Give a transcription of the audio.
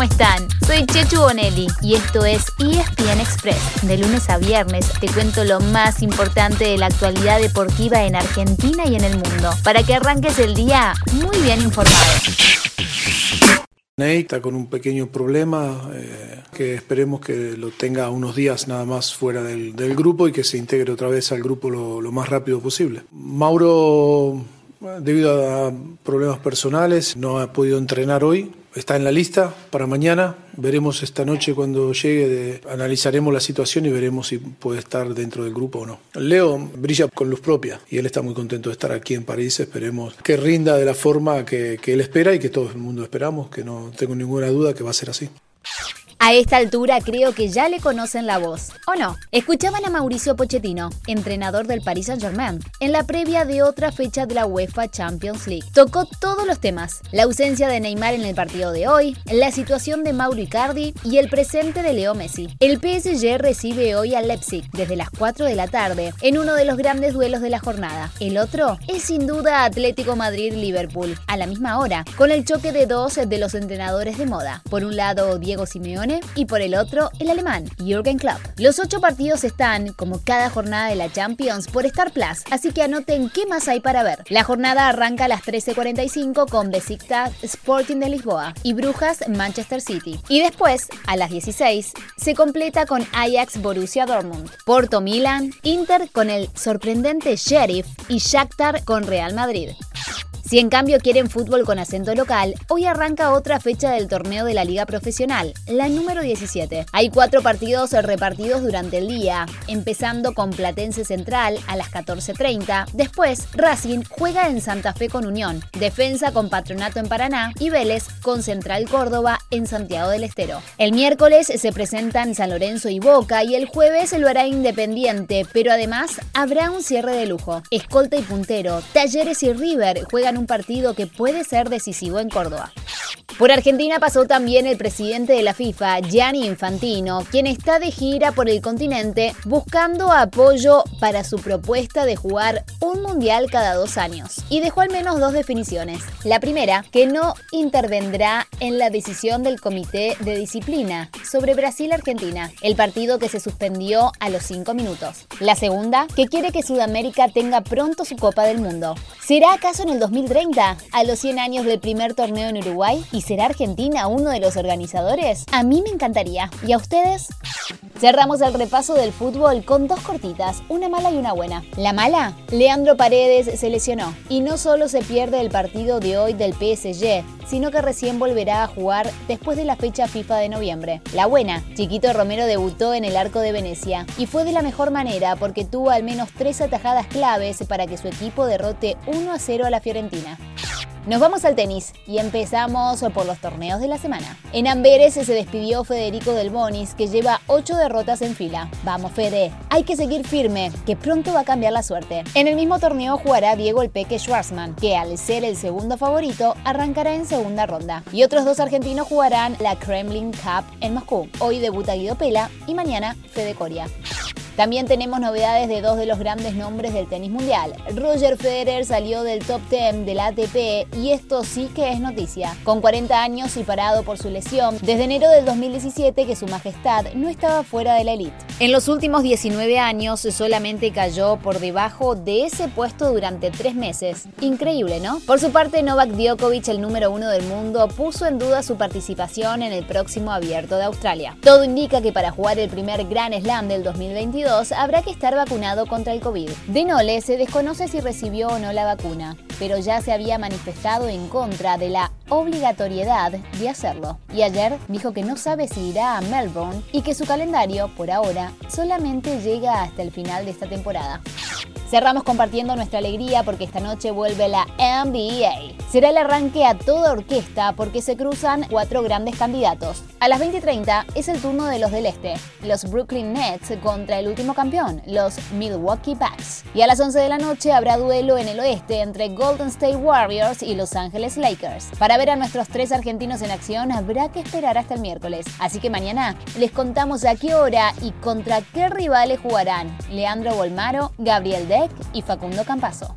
¿cómo están? Soy Chechu Bonelli y esto es ESPN Express. De lunes a viernes te cuento lo más importante de la actualidad deportiva en Argentina y en el mundo, para que arranques el día muy bien informado. Ney está con un pequeño problema eh, que esperemos que lo tenga unos días nada más fuera del, grupo y que se integre otra vez al grupo lo, lo más rápido posible. Mauro, debido a problemas personales, no ha podido entrenar hoy está en la lista para mañana. Veremos esta noche cuando llegue, analizaremos la situación y veremos si puede estar dentro del grupo o no. Leo brilla con luz propia y él está muy contento de estar aquí en París. Esperemos que rinda de la forma que, que él espera y que todo el mundo esperamos, que no tengo ninguna duda que va a ser así. A esta altura creo que ya le conocen la voz, ¿o no? Escuchaban a Mauricio Pochettino, entrenador del Paris Saint-Germain, en la previa de otra fecha de la UEFA Champions League. Tocó todos los temas, la ausencia de Neymar en el partido de hoy, la situación de Mauro Icardi y el presente de Leo Messi. El PSG recibe hoy al Leipzig desde las 4 de la tarde, en uno de los grandes duelos de la jornada. El otro es sin duda Atlético Madrid-Liverpool, a la misma hora, con el choque de dos de los entrenadores de moda. Por un lado, Diego Simeone y por el otro el alemán Jürgen Klopp. Los ocho partidos están, como cada jornada de la Champions, por Star Plus, así que anoten qué más hay para ver. La jornada arranca a las 13.45 con Besiktas Sporting de Lisboa y Brujas Manchester City. Y después, a las 16, se completa con Ajax Borussia Dortmund, Porto Milan, Inter con el sorprendente Sheriff y Shakhtar con Real Madrid. Si en cambio quieren fútbol con acento local, hoy arranca otra fecha del torneo de la Liga Profesional, la número 17. Hay cuatro partidos repartidos durante el día, empezando con Platense Central a las 14.30. Después, Racing juega en Santa Fe con Unión, Defensa con Patronato en Paraná y Vélez con Central Córdoba en Santiago del Estero. El miércoles se presentan San Lorenzo y Boca y el jueves lo hará Independiente, pero además habrá un cierre de lujo. Escolta y puntero, Talleres y River juegan un partido que puede ser decisivo en Córdoba. Por Argentina pasó también el presidente de la FIFA, Gianni Infantino, quien está de gira por el continente buscando apoyo para su propuesta de jugar un mundial cada dos años. Y dejó al menos dos definiciones. La primera, que no intervendrá en la decisión del Comité de Disciplina sobre Brasil-Argentina, el partido que se suspendió a los cinco minutos. La segunda, que quiere que Sudamérica tenga pronto su Copa del Mundo. ¿Será acaso en el 2030, a los 100 años del primer torneo en Uruguay? ¿Y será Argentina uno de los organizadores? A mí me encantaría. ¿Y a ustedes? Cerramos el repaso del fútbol con dos cortitas, una mala y una buena. La mala, Leandro Paredes se lesionó y no solo se pierde el partido de hoy del PSG, sino que recién volverá a jugar después de la fecha FIFA de noviembre. La buena, Chiquito Romero debutó en el Arco de Venecia y fue de la mejor manera porque tuvo al menos tres atajadas claves para que su equipo derrote 1 a 0 a la Fiorentina. Nos vamos al tenis y empezamos por los torneos de la semana. En Amberes se despidió Federico Del Bonis, que lleva 8 derrotas en fila. Vamos, Fede, hay que seguir firme, que pronto va a cambiar la suerte. En el mismo torneo jugará Diego El Peque Schwarzman, que al ser el segundo favorito, arrancará en segunda ronda. Y otros dos argentinos jugarán la Kremlin Cup en Moscú. Hoy debuta Guido Pela y mañana Fede Coria. También tenemos novedades de dos de los grandes nombres del tenis mundial. Roger Federer salió del top 10 del ATP y esto sí que es noticia. Con 40 años y parado por su lesión, desde enero del 2017 que su majestad no estaba fuera de la elite. En los últimos 19 años solamente cayó por debajo de ese puesto durante tres meses. Increíble, ¿no? Por su parte, Novak Djokovic, el número uno del mundo, puso en duda su participación en el próximo abierto de Australia. Todo indica que para jugar el primer Grand Slam del 2022 habrá que estar vacunado contra el COVID. De Nole se desconoce si recibió o no la vacuna, pero ya se había manifestado en contra de la obligatoriedad de hacerlo. Y ayer dijo que no sabe si irá a Melbourne y que su calendario, por ahora, solamente llega hasta el final de esta temporada. Cerramos compartiendo nuestra alegría porque esta noche vuelve la NBA. Será el arranque a toda orquesta porque se cruzan cuatro grandes candidatos. A las 20:30 es el turno de los del este, los Brooklyn Nets contra el campeón, los Milwaukee Bucks. Y a las 11 de la noche habrá duelo en el oeste entre Golden State Warriors y Los Angeles Lakers. Para ver a nuestros tres argentinos en acción habrá que esperar hasta el miércoles. Así que mañana les contamos a qué hora y contra qué rivales jugarán Leandro Bolmaro, Gabriel Deck y Facundo Campazo.